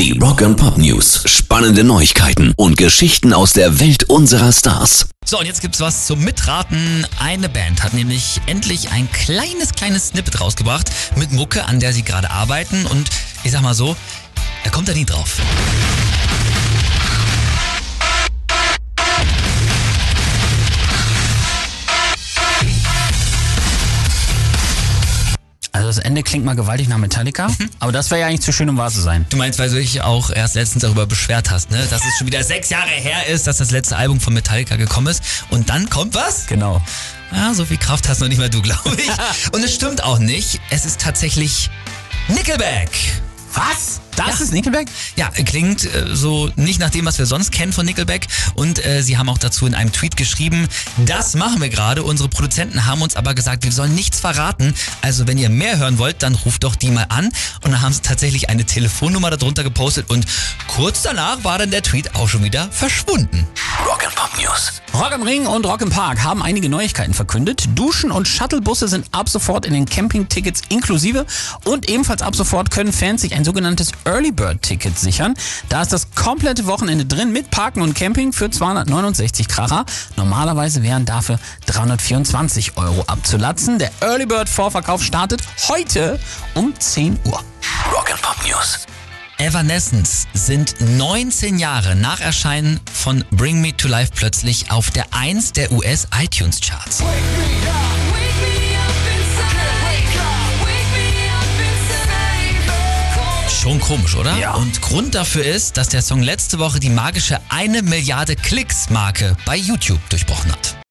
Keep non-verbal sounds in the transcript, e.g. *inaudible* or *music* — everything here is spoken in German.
Die Rock and Pop News. Spannende Neuigkeiten und Geschichten aus der Welt unserer Stars. So, und jetzt gibt's was zum Mitraten. Eine Band hat nämlich endlich ein kleines, kleines Snippet rausgebracht mit Mucke, an der sie gerade arbeiten. Und ich sag mal so, er kommt da nie drauf. Das Ende klingt mal gewaltig nach Metallica, aber das wäre ja eigentlich zu schön, um wahr zu sein. Du meinst, weil du dich auch erst letztens darüber beschwert hast, ne? Dass es schon wieder sechs Jahre her ist, dass das letzte Album von Metallica gekommen ist. Und dann kommt was? Genau. Ja, so viel Kraft hast noch nicht mal du, glaube ich. *laughs* Und es stimmt auch nicht. Es ist tatsächlich Nickelback. Was? Das Ja. ist Nickelback? Ja, klingt äh, so nicht nach dem, was wir sonst kennen von Nickelback. Und äh, sie haben auch dazu in einem Tweet geschrieben, das machen wir gerade. Unsere Produzenten haben uns aber gesagt, wir sollen nichts verraten. Also wenn ihr mehr hören wollt, dann ruft doch die mal an. Und dann haben sie tatsächlich eine Telefonnummer darunter gepostet. Und kurz danach war dann der Tweet auch schon wieder verschwunden. Rock Pop News. Rock am Ring und Rock im Park haben einige Neuigkeiten verkündet. Duschen und Shuttlebusse sind ab sofort in den Campingtickets inklusive und ebenfalls ab sofort können Fans sich ein sogenanntes Early Bird Ticket sichern. Da ist das komplette Wochenende drin mit Parken und Camping für 269 Kracher. Normalerweise wären dafür 324 Euro abzulatzen. Der Early Bird Vorverkauf startet heute um 10 Uhr. Rock Pop News. Evanescence sind 19 Jahre nach Erscheinen von Bring Me to Life plötzlich auf der 1 der US iTunes Charts. Schon komisch, oder? Ja. Und Grund dafür ist, dass der Song letzte Woche die magische 1 Milliarde Klicks Marke bei YouTube durchbrochen hat.